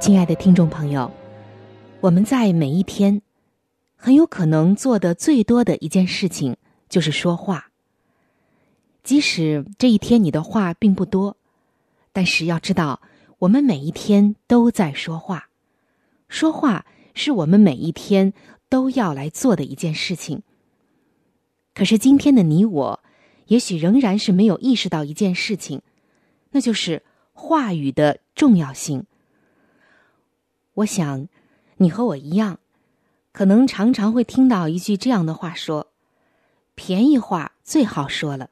亲爱的听众朋友，我们在每一天。很有可能做的最多的一件事情就是说话。即使这一天你的话并不多，但是要知道，我们每一天都在说话。说话是我们每一天都要来做的一件事情。可是今天的你我，也许仍然是没有意识到一件事情，那就是话语的重要性。我想，你和我一样。可能常常会听到一句这样的话说：“便宜话最好说了。”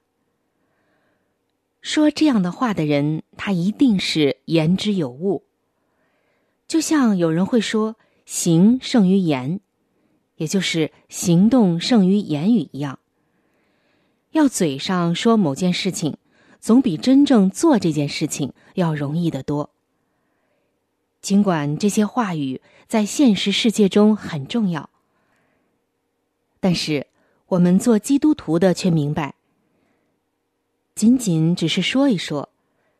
说这样的话的人，他一定是言之有物。就像有人会说“行胜于言”，也就是行动胜于言语一样。要嘴上说某件事情，总比真正做这件事情要容易得多。尽管这些话语在现实世界中很重要，但是我们做基督徒的却明白，仅仅只是说一说，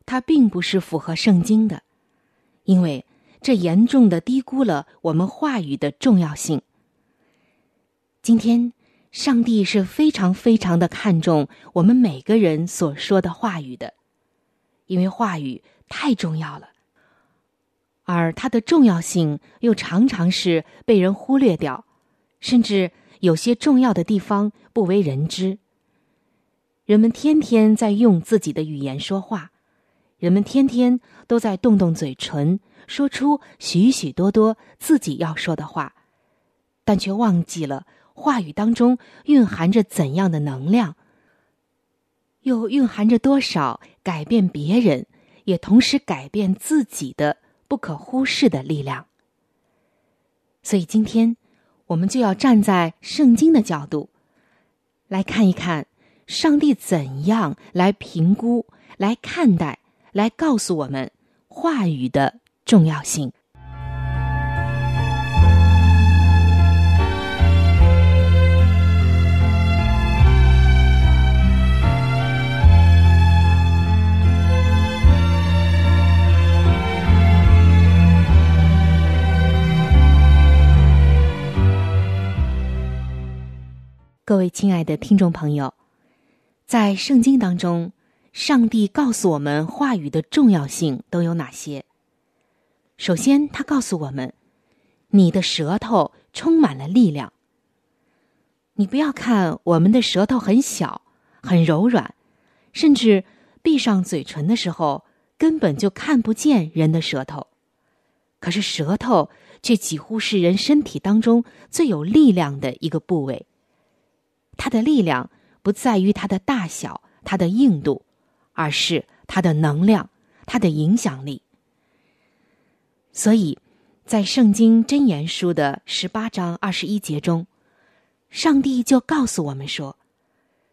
它并不是符合圣经的，因为这严重的低估了我们话语的重要性。今天，上帝是非常非常的看重我们每个人所说的话语的，因为话语太重要了。而它的重要性又常常是被人忽略掉，甚至有些重要的地方不为人知。人们天天在用自己的语言说话，人们天天都在动动嘴唇，说出许许多多自己要说的话，但却忘记了话语当中蕴含着怎样的能量，又蕴含着多少改变别人，也同时改变自己的。不可忽视的力量。所以今天，我们就要站在圣经的角度，来看一看上帝怎样来评估、来看待、来告诉我们话语的重要性。各位亲爱的听众朋友，在圣经当中，上帝告诉我们话语的重要性都有哪些？首先，他告诉我们，你的舌头充满了力量。你不要看我们的舌头很小、很柔软，甚至闭上嘴唇的时候根本就看不见人的舌头，可是舌头却几乎是人身体当中最有力量的一个部位。它的力量不在于它的大小、它的硬度，而是它的能量、它的影响力。所以，在《圣经箴言书》的十八章二十一节中，上帝就告诉我们说：“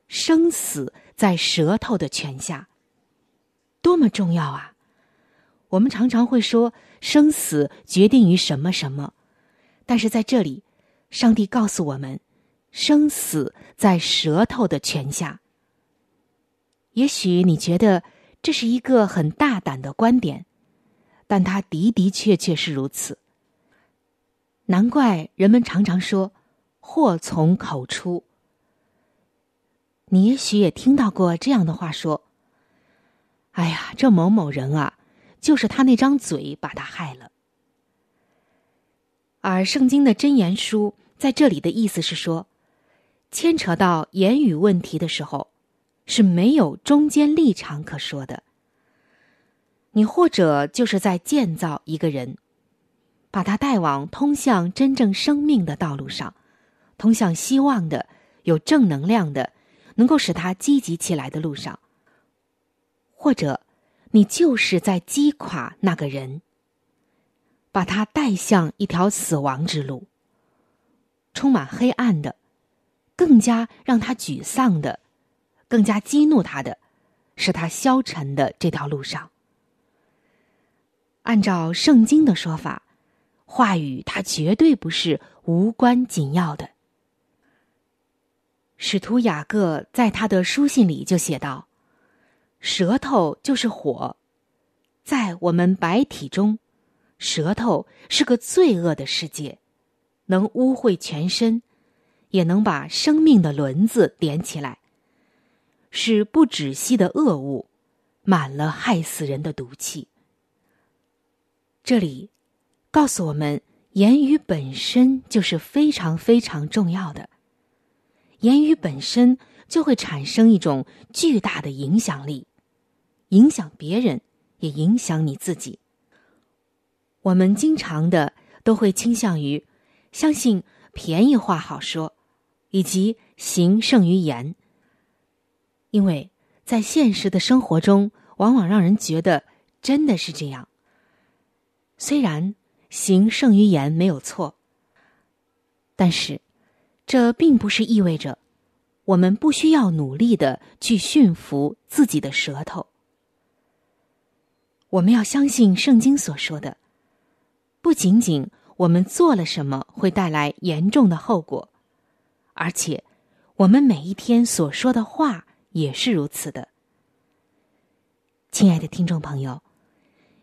生死在舌头的权下。”多么重要啊！我们常常会说生死决定于什么什么，但是在这里，上帝告诉我们。生死在舌头的权下。也许你觉得这是一个很大胆的观点，但它的的确确是如此。难怪人们常常说“祸从口出”。你也许也听到过这样的话说：“哎呀，这某某人啊，就是他那张嘴把他害了。而圣经的真言书在这里的意思是说，牵扯到言语问题的时候，是没有中间立场可说的。你或者就是在建造一个人，把他带往通向真正生命的道路上，通向希望的、有正能量的、能够使他积极起来的路上；或者，你就是在击垮那个人，把他带向一条死亡之路，充满黑暗的，更加让他沮丧的，更加激怒他的，使他消沉的这条路上。按照圣经的说法，话语它绝对不是无关紧要的。使徒雅各在他的书信里就写道：“舌头就是火，在我们白体中，舌头是个罪恶的世界，能污秽全身，也能把生命的轮子点起来，是不止息的恶物，满了害死人的毒气。”这里告诉我们，言语本身就是非常非常重要的。言语本身就会产生一种巨大的影响力，影响别人，也影响你自己。我们经常的都会倾向于相信便宜话好说，以及行胜于言，因为在现实的生活中，往往让人觉得真的是这样。虽然行胜于言没有错，但是这并不是意味着我们不需要努力的去驯服自己的舌头。我们要相信圣经所说的，不仅仅我们做了什么会带来严重的后果，而且我们每一天所说的话也是如此的。亲爱的听众朋友。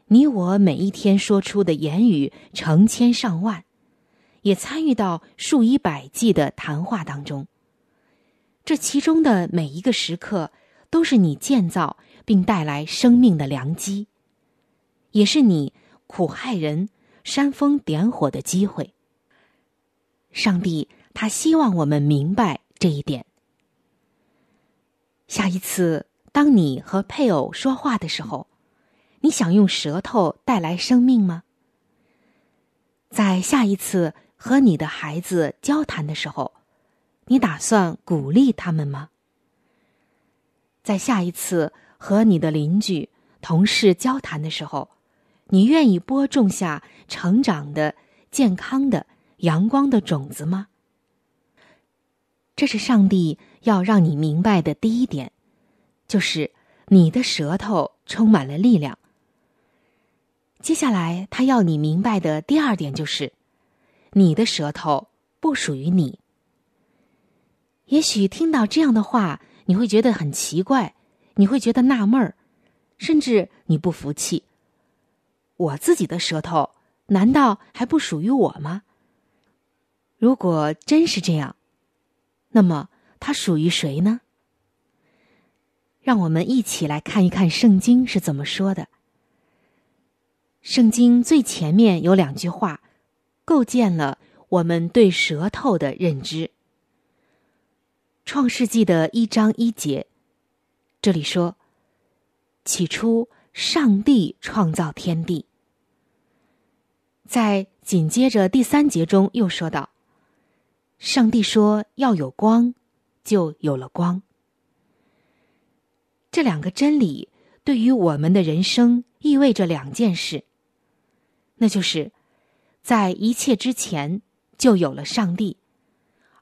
你我每一天说出的言语成千上万，也参与到数以百计的谈话当中。这其中的每一个时刻，都是你建造并带来生命的良机，也是你苦害人、煽风点火的机会。上帝他希望我们明白这一点。下一次，当你和配偶说话的时候。你想用舌头带来生命吗？在下一次和你的孩子交谈的时候，你打算鼓励他们吗？在下一次和你的邻居、同事交谈的时候，你愿意播种下成长的、健康的、阳光的种子吗？这是上帝要让你明白的第一点，就是你的舌头充满了力量。接下来，他要你明白的第二点就是，你的舌头不属于你。也许听到这样的话，你会觉得很奇怪，你会觉得纳闷儿，甚至你不服气。我自己的舌头难道还不属于我吗？如果真是这样，那么它属于谁呢？让我们一起来看一看圣经是怎么说的。圣经最前面有两句话，构建了我们对舌头的认知。创世纪的一章一节，这里说：“起初，上帝创造天地。”在紧接着第三节中又说道：“上帝说要有光，就有了光。”这两个真理对于我们的人生意味着两件事。那就是，在一切之前就有了上帝，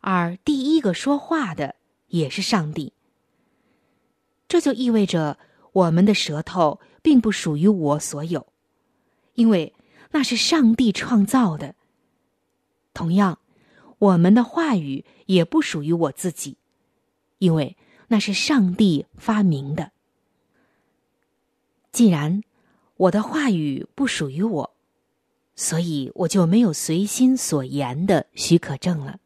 而第一个说话的也是上帝。这就意味着我们的舌头并不属于我所有，因为那是上帝创造的。同样，我们的话语也不属于我自己，因为那是上帝发明的。既然我的话语不属于我，所以我就没有随心所言的许可证了。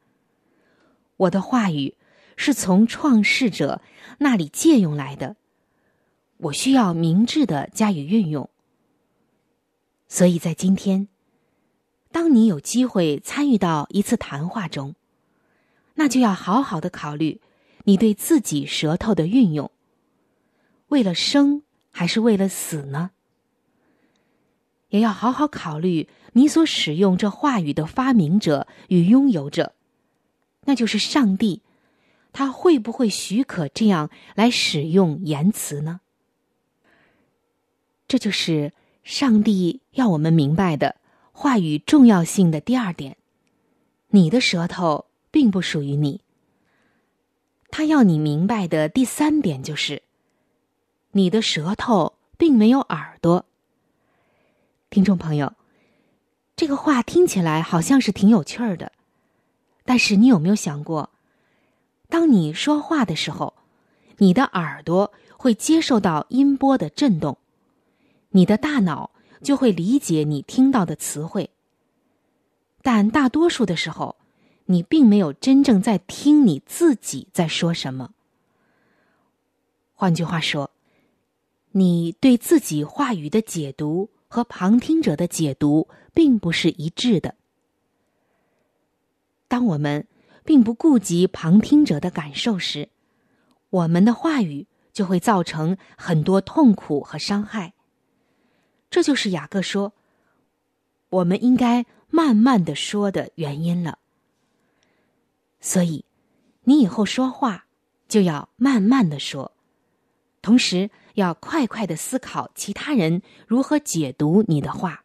我的话语是从创世者那里借用来的，我需要明智的加以运用。所以在今天，当你有机会参与到一次谈话中，那就要好好的考虑你对自己舌头的运用。为了生还是为了死呢？也要好好考虑你所使用这话语的发明者与拥有者，那就是上帝，他会不会许可这样来使用言辞呢？这就是上帝要我们明白的话语重要性的第二点：你的舌头并不属于你。他要你明白的第三点就是。你的舌头并没有耳朵，听众朋友，这个话听起来好像是挺有趣儿的，但是你有没有想过，当你说话的时候，你的耳朵会接受到音波的震动，你的大脑就会理解你听到的词汇，但大多数的时候，你并没有真正在听你自己在说什么。换句话说。你对自己话语的解读和旁听者的解读并不是一致的。当我们并不顾及旁听者的感受时，我们的话语就会造成很多痛苦和伤害。这就是雅各说：“我们应该慢慢的说”的原因了。所以，你以后说话就要慢慢的说，同时。要快快的思考其他人如何解读你的话。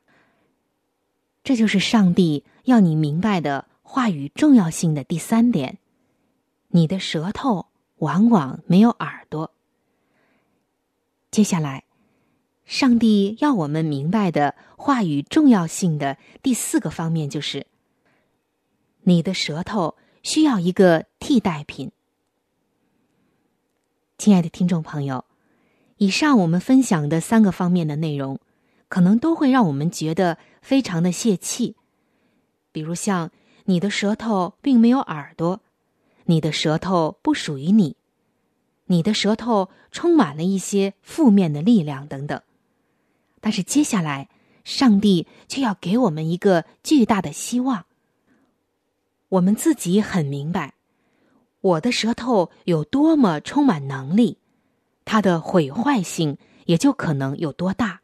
这就是上帝要你明白的话语重要性的第三点：你的舌头往往没有耳朵。接下来，上帝要我们明白的话语重要性的第四个方面就是：你的舌头需要一个替代品。亲爱的听众朋友。以上我们分享的三个方面的内容，可能都会让我们觉得非常的泄气。比如像你的舌头并没有耳朵，你的舌头不属于你，你的舌头充满了一些负面的力量等等。但是接下来，上帝却要给我们一个巨大的希望。我们自己很明白，我的舌头有多么充满能力。它的毁坏性也就可能有多大，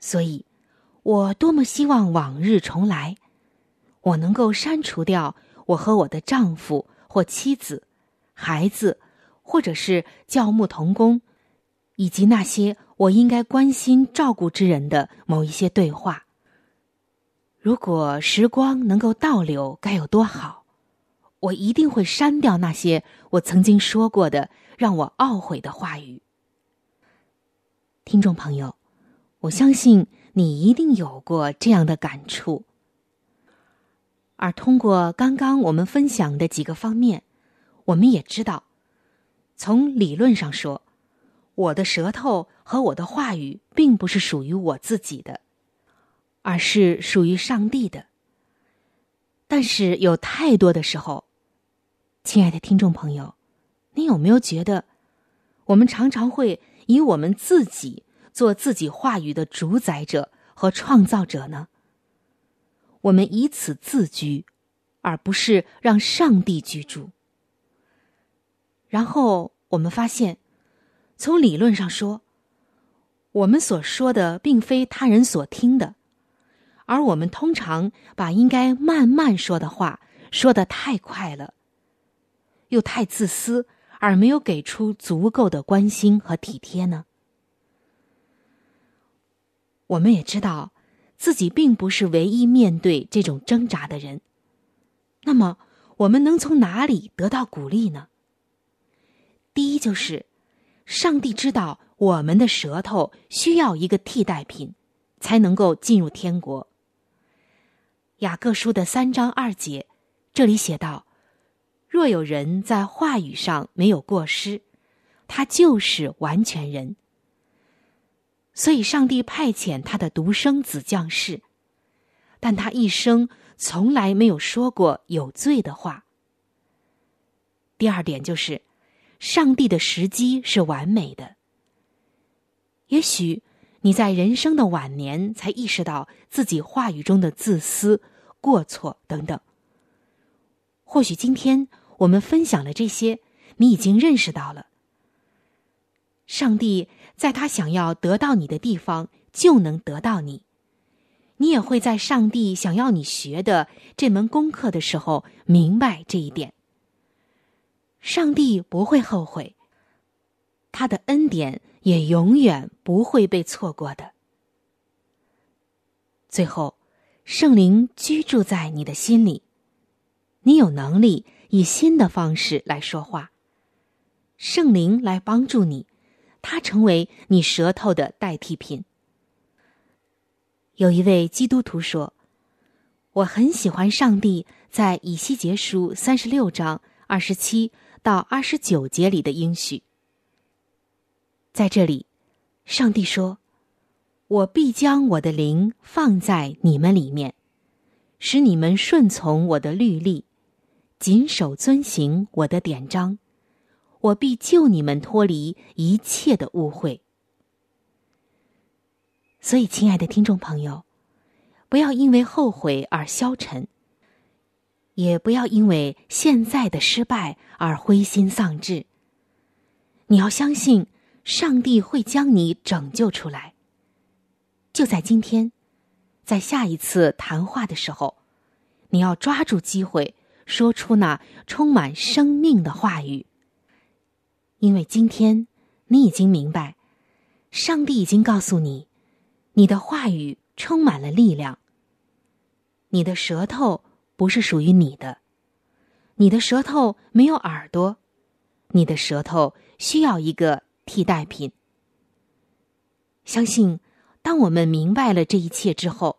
所以，我多么希望往日重来，我能够删除掉我和我的丈夫或妻子、孩子，或者是教牧童工，以及那些我应该关心照顾之人的某一些对话。如果时光能够倒流，该有多好！我一定会删掉那些我曾经说过的。让我懊悔的话语，听众朋友，我相信你一定有过这样的感触。而通过刚刚我们分享的几个方面，我们也知道，从理论上说，我的舌头和我的话语并不是属于我自己的，而是属于上帝的。但是有太多的时候，亲爱的听众朋友。你有没有觉得，我们常常会以我们自己做自己话语的主宰者和创造者呢？我们以此自居，而不是让上帝居住。然后我们发现，从理论上说，我们所说的并非他人所听的，而我们通常把应该慢慢说的话说的太快了，又太自私。而没有给出足够的关心和体贴呢？我们也知道，自己并不是唯一面对这种挣扎的人。那么，我们能从哪里得到鼓励呢？第一，就是上帝知道我们的舌头需要一个替代品，才能够进入天国。雅各书的三章二节，这里写道。若有人在话语上没有过失，他就是完全人。所以，上帝派遣他的独生子降世，但他一生从来没有说过有罪的话。第二点就是，上帝的时机是完美的。也许你在人生的晚年才意识到自己话语中的自私、过错等等。或许今天我们分享了这些，你已经认识到了。上帝在他想要得到你的地方，就能得到你。你也会在上帝想要你学的这门功课的时候，明白这一点。上帝不会后悔，他的恩典也永远不会被错过的。最后，圣灵居住在你的心里，你有能力以新的方式来说话。圣灵来帮助你。他成为你舌头的代替品。有一位基督徒说：“我很喜欢上帝在以西结书三十六章二十七到二十九节里的应许。在这里，上帝说：‘我必将我的灵放在你们里面，使你们顺从我的律例，谨守遵行我的典章。’”我必救你们脱离一切的污秽。所以，亲爱的听众朋友，不要因为后悔而消沉，也不要因为现在的失败而灰心丧志。你要相信，上帝会将你拯救出来。就在今天，在下一次谈话的时候，你要抓住机会，说出那充满生命的话语。因为今天，你已经明白，上帝已经告诉你，你的话语充满了力量。你的舌头不是属于你的，你的舌头没有耳朵，你的舌头需要一个替代品。相信，当我们明白了这一切之后，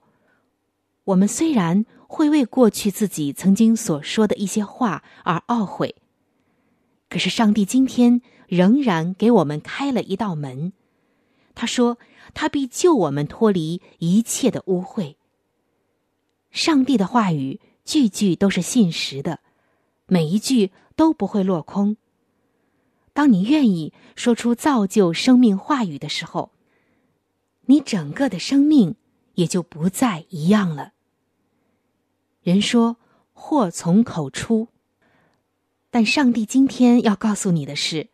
我们虽然会为过去自己曾经所说的一些话而懊悔。可是，上帝今天仍然给我们开了一道门。他说：“他必救我们脱离一切的污秽。”上帝的话语句句都是信实的，每一句都不会落空。当你愿意说出造就生命话语的时候，你整个的生命也就不再一样了。人说：“祸从口出。”但上帝今天要告诉你的是，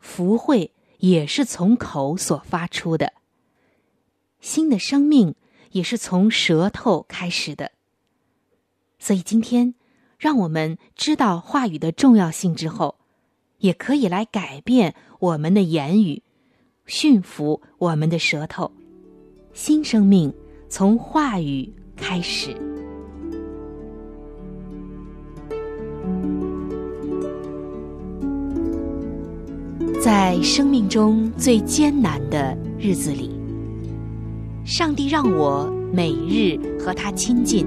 福慧也是从口所发出的，新的生命也是从舌头开始的。所以今天，让我们知道话语的重要性之后，也可以来改变我们的言语，驯服我们的舌头。新生命从话语开始。在生命中最艰难的日子里，上帝让我每日和他亲近，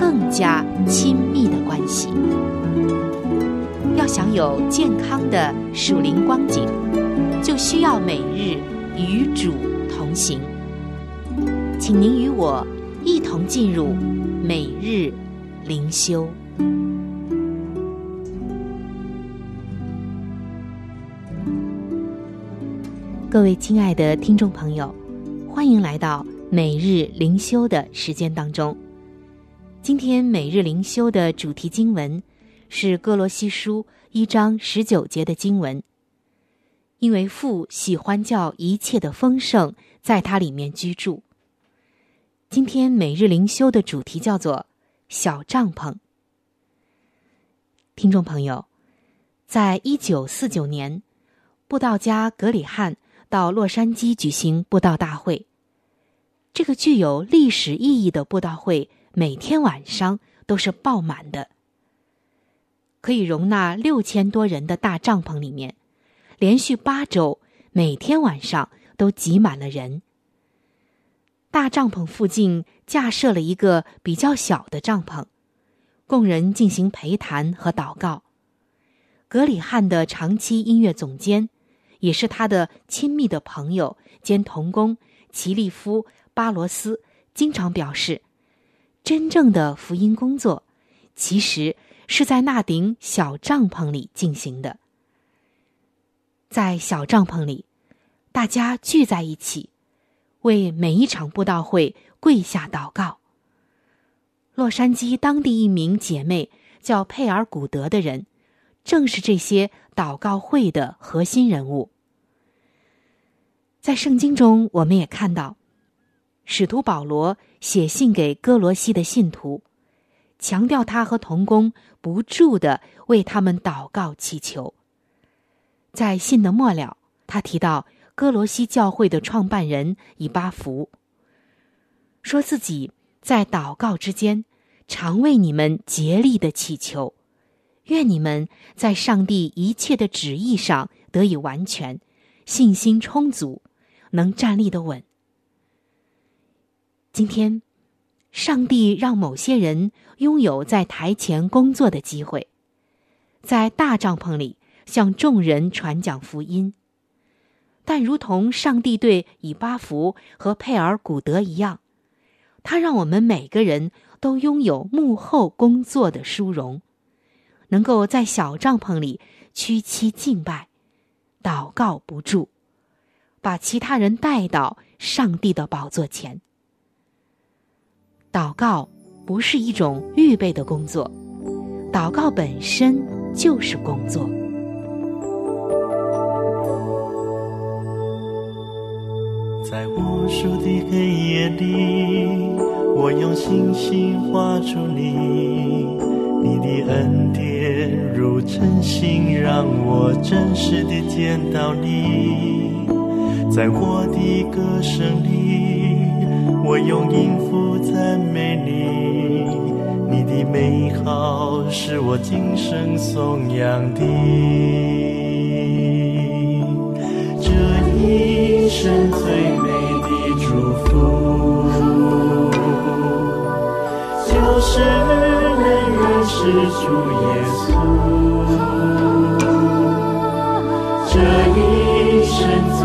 更加亲密的关系。要想有健康的属灵光景，就需要每日与主同行。请您与我一同进入每日灵修。各位亲爱的听众朋友，欢迎来到每日灵修的时间当中。今天每日灵修的主题经文是《哥罗西书》一章十九节的经文。因为父喜欢叫一切的丰盛在它里面居住。今天每日灵修的主题叫做“小帐篷”。听众朋友，在一九四九年，布道家格里汉。到洛杉矶举行布道大会。这个具有历史意义的布道会，每天晚上都是爆满的。可以容纳六千多人的大帐篷里面，连续八周，每天晚上都挤满了人，大帐篷附近架设了一个比较小的帐篷，供人进行陪谈和祷告。格里汉的长期音乐总监，也是他的亲密的朋友兼同工齐利夫·巴罗斯，经常表示，真正的福音工作，其实是在那顶小帐篷里进行的。在小帐篷里，大家聚在一起。为每一场布道会跪下祷告。洛杉矶当地一名姐妹叫佩尔古德的人，正是这些祷告会的核心人物。在圣经中，我们也看到，使徒保罗写信给哥罗西的信徒，强调他和童工不住的为他们祷告祈求。在信的末了，他提到。哥罗西教会的创办人以巴弗说自己在祷告之间，常为你们竭力的祈求，愿你们在上帝一切的旨意上得以完全，信心充足，能站立的稳。今天，上帝让某些人拥有在台前工作的机会，在大帐篷里向众人传讲福音。但如同上帝对以巴弗和佩尔古德一样，他让我们每个人都拥有幕后工作的殊荣，能够在小帐篷里屈膝敬拜、祷告不住，把其他人带到上帝的宝座前。祷告不是一种预备的工作，祷告本身就是工作。在无数的黑夜里，我用星星画出你，你的恩典如晨星，让我真实的见到你。在我的歌声里，我用音符你，你的美好是我今生颂扬的。这一生最美的祝福，就是能认识主耶稣。这一生最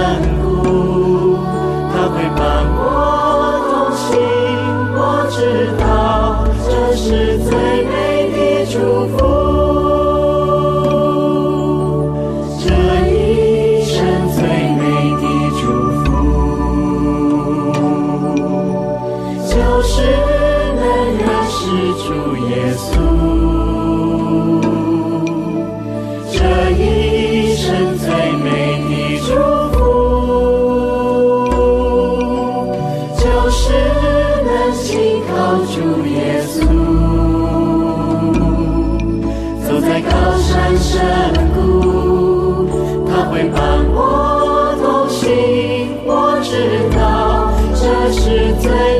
山求主耶稣，走在高山深谷，他会伴我同行，我知道这是最。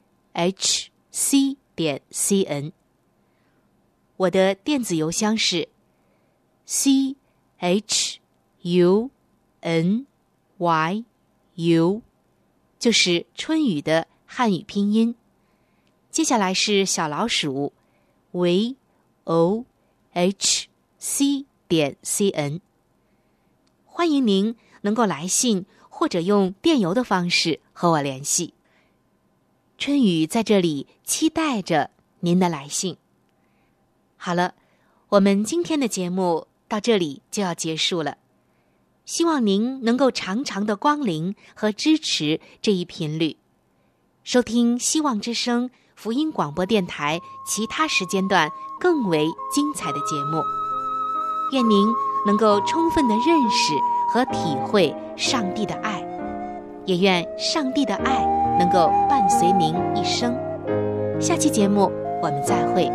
h c 点 c n。我的电子邮箱是 c h u。n y u，就是春雨的汉语拼音。接下来是小老鼠 v o h c 点 c n。欢迎您能够来信或者用电邮的方式和我联系。春雨在这里期待着您的来信。好了，我们今天的节目到这里就要结束了。希望您能够常常的光临和支持这一频率，收听希望之声福音广播电台其他时间段更为精彩的节目。愿您能够充分的认识和体会上帝的爱，也愿上帝的爱能够伴随您一生。下期节目我们再会。